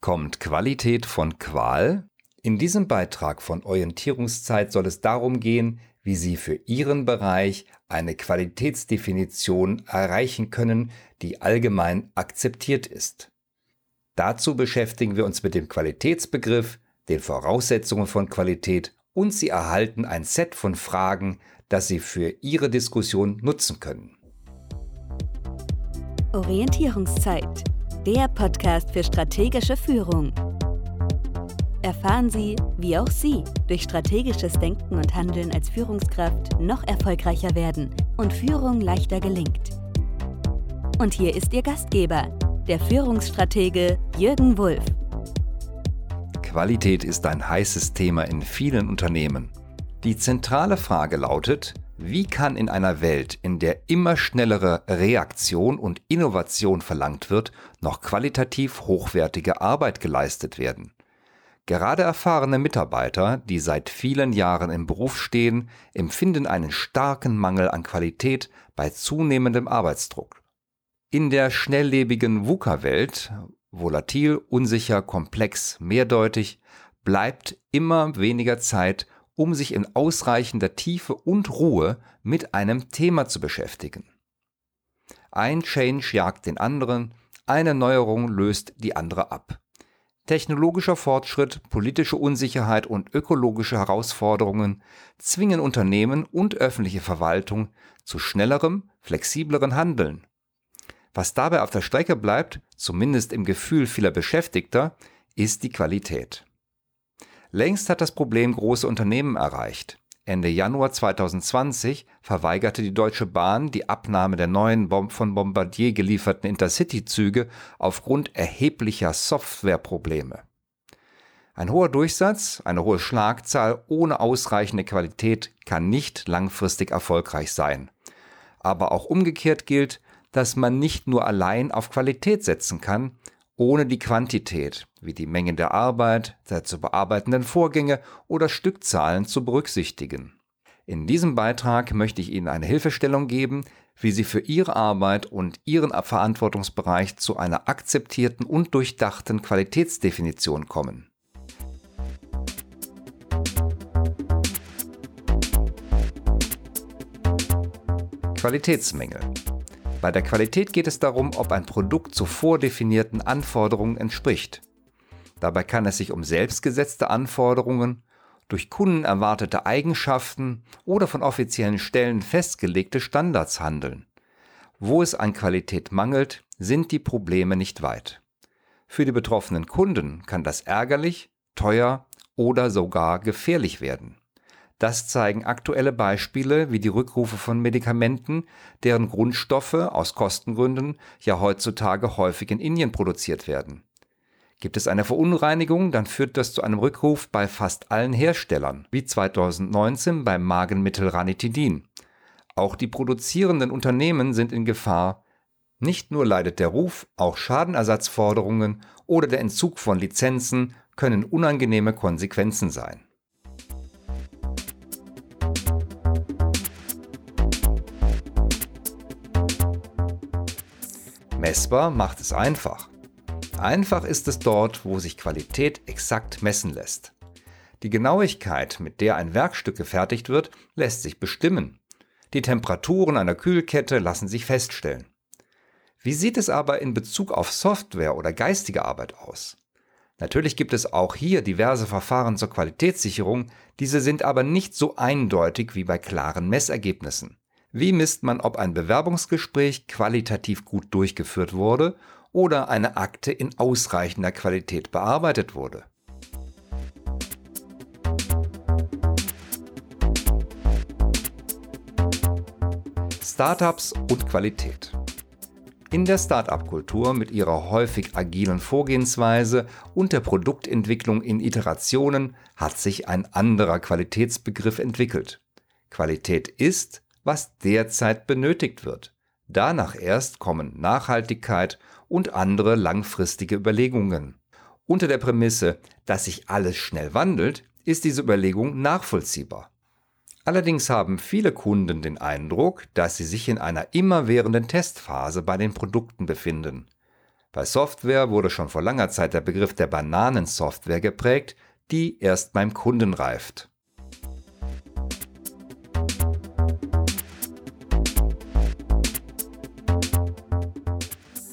Kommt Qualität von Qual? In diesem Beitrag von Orientierungszeit soll es darum gehen, wie Sie für Ihren Bereich eine Qualitätsdefinition erreichen können, die allgemein akzeptiert ist. Dazu beschäftigen wir uns mit dem Qualitätsbegriff, den Voraussetzungen von Qualität und Sie erhalten ein Set von Fragen, das Sie für Ihre Diskussion nutzen können. Orientierungszeit der Podcast für strategische Führung. Erfahren Sie, wie auch Sie durch strategisches Denken und Handeln als Führungskraft noch erfolgreicher werden und Führung leichter gelingt. Und hier ist Ihr Gastgeber, der Führungsstratege Jürgen Wulff. Qualität ist ein heißes Thema in vielen Unternehmen. Die zentrale Frage lautet, wie kann in einer Welt, in der immer schnellere Reaktion und Innovation verlangt wird, noch qualitativ hochwertige Arbeit geleistet werden? Gerade erfahrene Mitarbeiter, die seit vielen Jahren im Beruf stehen, empfinden einen starken Mangel an Qualität bei zunehmendem Arbeitsdruck. In der schnelllebigen VUCA-Welt, volatil, unsicher, komplex, mehrdeutig, bleibt immer weniger Zeit um sich in ausreichender Tiefe und Ruhe mit einem Thema zu beschäftigen. Ein Change jagt den anderen, eine Neuerung löst die andere ab. Technologischer Fortschritt, politische Unsicherheit und ökologische Herausforderungen zwingen Unternehmen und öffentliche Verwaltung zu schnellerem, flexibleren Handeln. Was dabei auf der Strecke bleibt, zumindest im Gefühl vieler Beschäftigter, ist die Qualität. Längst hat das Problem große Unternehmen erreicht. Ende Januar 2020 verweigerte die Deutsche Bahn die Abnahme der neuen von Bombardier gelieferten Intercity-Züge aufgrund erheblicher Softwareprobleme. Ein hoher Durchsatz, eine hohe Schlagzahl ohne ausreichende Qualität kann nicht langfristig erfolgreich sein. Aber auch umgekehrt gilt, dass man nicht nur allein auf Qualität setzen kann, ohne die Quantität, wie die Menge der Arbeit, der zu bearbeitenden Vorgänge oder Stückzahlen zu berücksichtigen. In diesem Beitrag möchte ich Ihnen eine Hilfestellung geben, wie Sie für Ihre Arbeit und Ihren Verantwortungsbereich zu einer akzeptierten und durchdachten Qualitätsdefinition kommen. Qualitätsmängel bei der Qualität geht es darum, ob ein Produkt zu vordefinierten Anforderungen entspricht. Dabei kann es sich um selbstgesetzte Anforderungen, durch Kunden erwartete Eigenschaften oder von offiziellen Stellen festgelegte Standards handeln. Wo es an Qualität mangelt, sind die Probleme nicht weit. Für die betroffenen Kunden kann das ärgerlich, teuer oder sogar gefährlich werden. Das zeigen aktuelle Beispiele wie die Rückrufe von Medikamenten, deren Grundstoffe aus Kostengründen ja heutzutage häufig in Indien produziert werden. Gibt es eine Verunreinigung, dann führt das zu einem Rückruf bei fast allen Herstellern, wie 2019 beim Magenmittel Ranitidin. Auch die produzierenden Unternehmen sind in Gefahr. Nicht nur leidet der Ruf, auch Schadenersatzforderungen oder der Entzug von Lizenzen können unangenehme Konsequenzen sein. Messbar macht es einfach. Einfach ist es dort, wo sich Qualität exakt messen lässt. Die Genauigkeit, mit der ein Werkstück gefertigt wird, lässt sich bestimmen. Die Temperaturen einer Kühlkette lassen sich feststellen. Wie sieht es aber in Bezug auf Software oder geistige Arbeit aus? Natürlich gibt es auch hier diverse Verfahren zur Qualitätssicherung, diese sind aber nicht so eindeutig wie bei klaren Messergebnissen. Wie misst man, ob ein Bewerbungsgespräch qualitativ gut durchgeführt wurde oder eine Akte in ausreichender Qualität bearbeitet wurde? Startups und Qualität. In der Startup-Kultur mit ihrer häufig agilen Vorgehensweise und der Produktentwicklung in Iterationen hat sich ein anderer Qualitätsbegriff entwickelt. Qualität ist, was derzeit benötigt wird. Danach erst kommen Nachhaltigkeit und andere langfristige Überlegungen. Unter der Prämisse, dass sich alles schnell wandelt, ist diese Überlegung nachvollziehbar. Allerdings haben viele Kunden den Eindruck, dass sie sich in einer immerwährenden Testphase bei den Produkten befinden. Bei Software wurde schon vor langer Zeit der Begriff der Bananensoftware geprägt, die erst beim Kunden reift.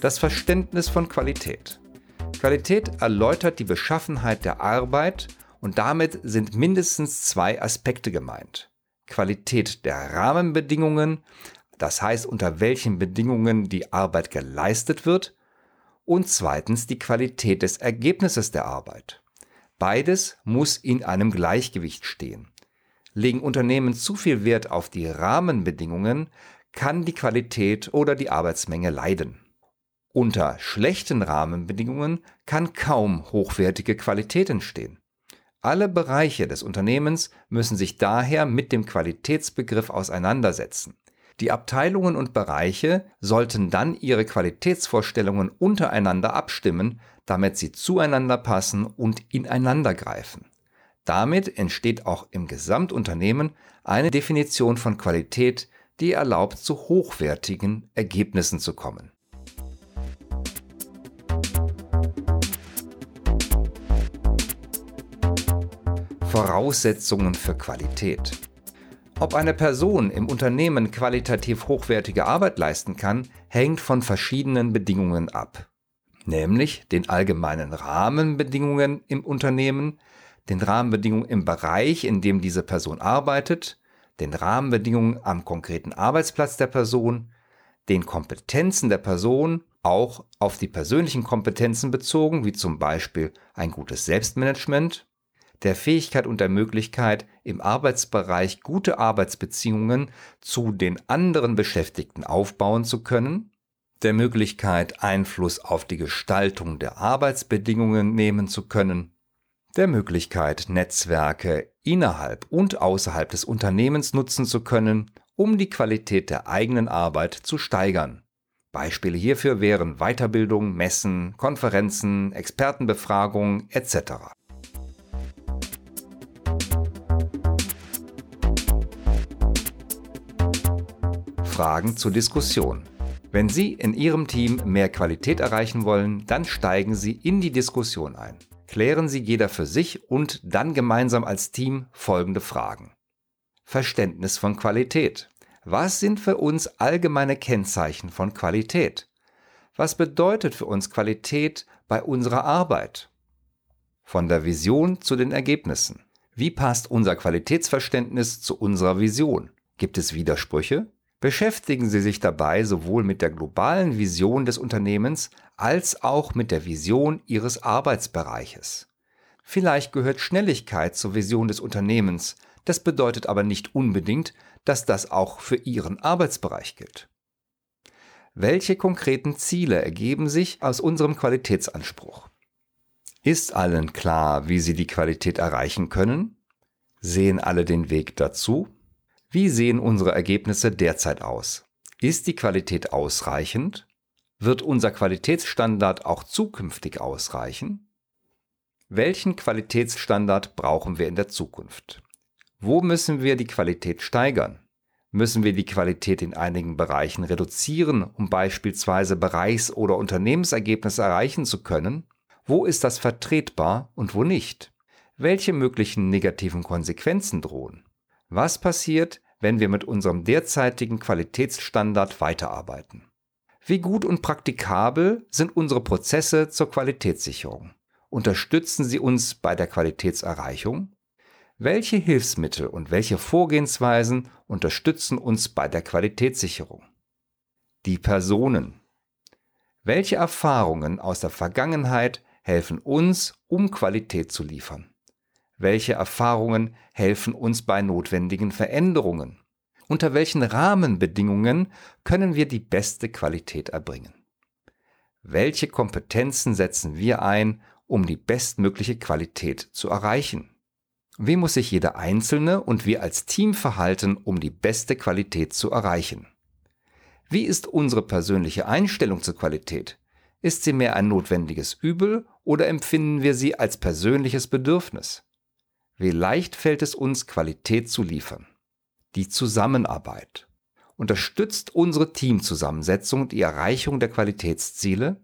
Das Verständnis von Qualität. Qualität erläutert die Beschaffenheit der Arbeit und damit sind mindestens zwei Aspekte gemeint. Qualität der Rahmenbedingungen, das heißt unter welchen Bedingungen die Arbeit geleistet wird, und zweitens die Qualität des Ergebnisses der Arbeit. Beides muss in einem Gleichgewicht stehen. Legen Unternehmen zu viel Wert auf die Rahmenbedingungen, kann die Qualität oder die Arbeitsmenge leiden. Unter schlechten Rahmenbedingungen kann kaum hochwertige Qualität entstehen. Alle Bereiche des Unternehmens müssen sich daher mit dem Qualitätsbegriff auseinandersetzen. Die Abteilungen und Bereiche sollten dann ihre Qualitätsvorstellungen untereinander abstimmen, damit sie zueinander passen und ineinandergreifen. Damit entsteht auch im Gesamtunternehmen eine Definition von Qualität, die erlaubt, zu hochwertigen Ergebnissen zu kommen. Voraussetzungen für Qualität. Ob eine Person im Unternehmen qualitativ hochwertige Arbeit leisten kann, hängt von verschiedenen Bedingungen ab. Nämlich den allgemeinen Rahmenbedingungen im Unternehmen, den Rahmenbedingungen im Bereich, in dem diese Person arbeitet, den Rahmenbedingungen am konkreten Arbeitsplatz der Person, den Kompetenzen der Person, auch auf die persönlichen Kompetenzen bezogen, wie zum Beispiel ein gutes Selbstmanagement, der Fähigkeit und der Möglichkeit, im Arbeitsbereich gute Arbeitsbeziehungen zu den anderen Beschäftigten aufbauen zu können, der Möglichkeit, Einfluss auf die Gestaltung der Arbeitsbedingungen nehmen zu können, der Möglichkeit, Netzwerke innerhalb und außerhalb des Unternehmens nutzen zu können, um die Qualität der eigenen Arbeit zu steigern. Beispiele hierfür wären Weiterbildung, Messen, Konferenzen, Expertenbefragungen etc. Fragen zur Diskussion. Wenn Sie in Ihrem Team mehr Qualität erreichen wollen, dann steigen Sie in die Diskussion ein. Klären Sie jeder für sich und dann gemeinsam als Team folgende Fragen. Verständnis von Qualität. Was sind für uns allgemeine Kennzeichen von Qualität? Was bedeutet für uns Qualität bei unserer Arbeit? Von der Vision zu den Ergebnissen. Wie passt unser Qualitätsverständnis zu unserer Vision? Gibt es Widersprüche? Beschäftigen Sie sich dabei sowohl mit der globalen Vision des Unternehmens als auch mit der Vision Ihres Arbeitsbereiches. Vielleicht gehört Schnelligkeit zur Vision des Unternehmens, das bedeutet aber nicht unbedingt, dass das auch für Ihren Arbeitsbereich gilt. Welche konkreten Ziele ergeben sich aus unserem Qualitätsanspruch? Ist allen klar, wie sie die Qualität erreichen können? Sehen alle den Weg dazu? Wie sehen unsere Ergebnisse derzeit aus? Ist die Qualität ausreichend? Wird unser Qualitätsstandard auch zukünftig ausreichen? Welchen Qualitätsstandard brauchen wir in der Zukunft? Wo müssen wir die Qualität steigern? Müssen wir die Qualität in einigen Bereichen reduzieren, um beispielsweise Bereichs- oder Unternehmensergebnisse erreichen zu können? Wo ist das vertretbar und wo nicht? Welche möglichen negativen Konsequenzen drohen? Was passiert, wenn wir mit unserem derzeitigen Qualitätsstandard weiterarbeiten? Wie gut und praktikabel sind unsere Prozesse zur Qualitätssicherung? Unterstützen sie uns bei der Qualitätserreichung? Welche Hilfsmittel und welche Vorgehensweisen unterstützen uns bei der Qualitätssicherung? Die Personen. Welche Erfahrungen aus der Vergangenheit helfen uns, um Qualität zu liefern? Welche Erfahrungen helfen uns bei notwendigen Veränderungen? Unter welchen Rahmenbedingungen können wir die beste Qualität erbringen? Welche Kompetenzen setzen wir ein, um die bestmögliche Qualität zu erreichen? Wie muss sich jeder Einzelne und wir als Team verhalten, um die beste Qualität zu erreichen? Wie ist unsere persönliche Einstellung zur Qualität? Ist sie mehr ein notwendiges Übel oder empfinden wir sie als persönliches Bedürfnis? Wie leicht fällt es uns, Qualität zu liefern? Die Zusammenarbeit. Unterstützt unsere Teamzusammensetzung die Erreichung der Qualitätsziele?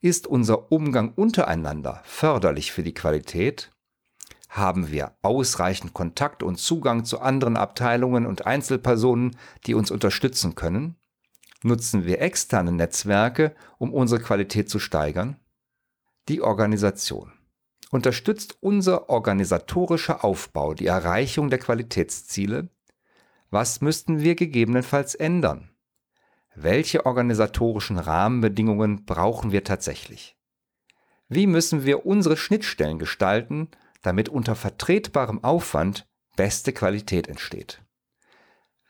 Ist unser Umgang untereinander förderlich für die Qualität? Haben wir ausreichend Kontakt und Zugang zu anderen Abteilungen und Einzelpersonen, die uns unterstützen können? Nutzen wir externe Netzwerke, um unsere Qualität zu steigern? Die Organisation. Unterstützt unser organisatorischer Aufbau die Erreichung der Qualitätsziele? Was müssten wir gegebenenfalls ändern? Welche organisatorischen Rahmenbedingungen brauchen wir tatsächlich? Wie müssen wir unsere Schnittstellen gestalten, damit unter vertretbarem Aufwand beste Qualität entsteht?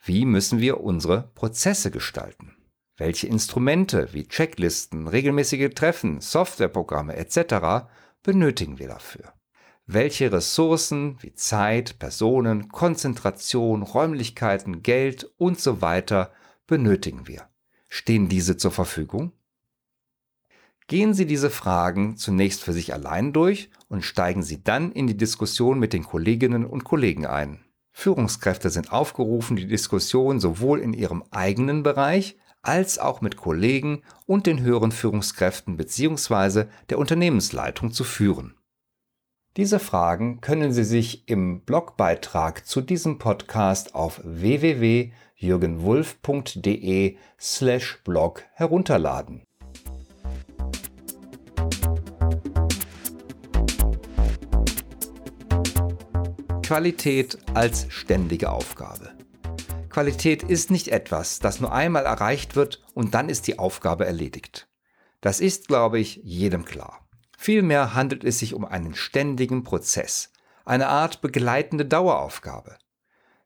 Wie müssen wir unsere Prozesse gestalten? Welche Instrumente wie Checklisten, regelmäßige Treffen, Softwareprogramme etc. benötigen wir dafür? Welche Ressourcen wie Zeit, Personen, Konzentration, Räumlichkeiten, Geld und so weiter benötigen wir? Stehen diese zur Verfügung? Gehen Sie diese Fragen zunächst für sich allein durch und steigen Sie dann in die Diskussion mit den Kolleginnen und Kollegen ein. Führungskräfte sind aufgerufen, die Diskussion sowohl in ihrem eigenen Bereich als auch mit Kollegen und den höheren Führungskräften bzw. der Unternehmensleitung zu führen. Diese Fragen können Sie sich im Blogbeitrag zu diesem Podcast auf www.jürgenwulf.de slash blog herunterladen. Qualität als ständige Aufgabe. Qualität ist nicht etwas, das nur einmal erreicht wird und dann ist die Aufgabe erledigt. Das ist, glaube ich, jedem klar. Vielmehr handelt es sich um einen ständigen Prozess, eine Art begleitende Daueraufgabe.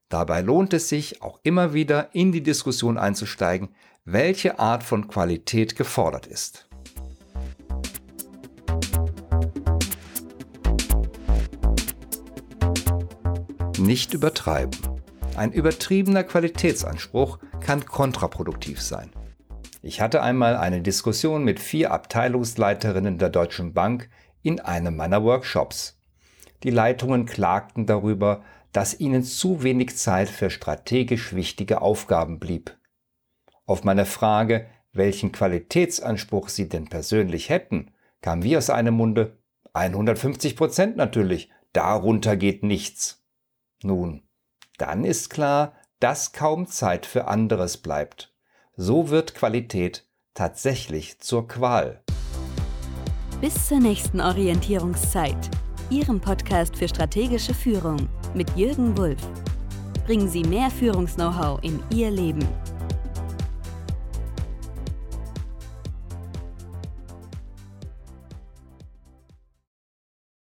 Dabei lohnt es sich auch immer wieder in die Diskussion einzusteigen, welche Art von Qualität gefordert ist. Nicht übertreiben. Ein übertriebener Qualitätsanspruch kann kontraproduktiv sein. Ich hatte einmal eine Diskussion mit vier Abteilungsleiterinnen der Deutschen Bank in einem meiner Workshops. Die Leitungen klagten darüber, dass ihnen zu wenig Zeit für strategisch wichtige Aufgaben blieb. Auf meine Frage, welchen Qualitätsanspruch sie denn persönlich hätten, kam wie aus einem Munde 150 Prozent natürlich, darunter geht nichts. Nun, dann ist klar, dass kaum Zeit für anderes bleibt. So wird Qualität tatsächlich zur Qual. Bis zur nächsten Orientierungszeit. Ihrem Podcast für strategische Führung mit Jürgen Wulff. Bringen Sie mehr Führungs-Know-how in Ihr Leben.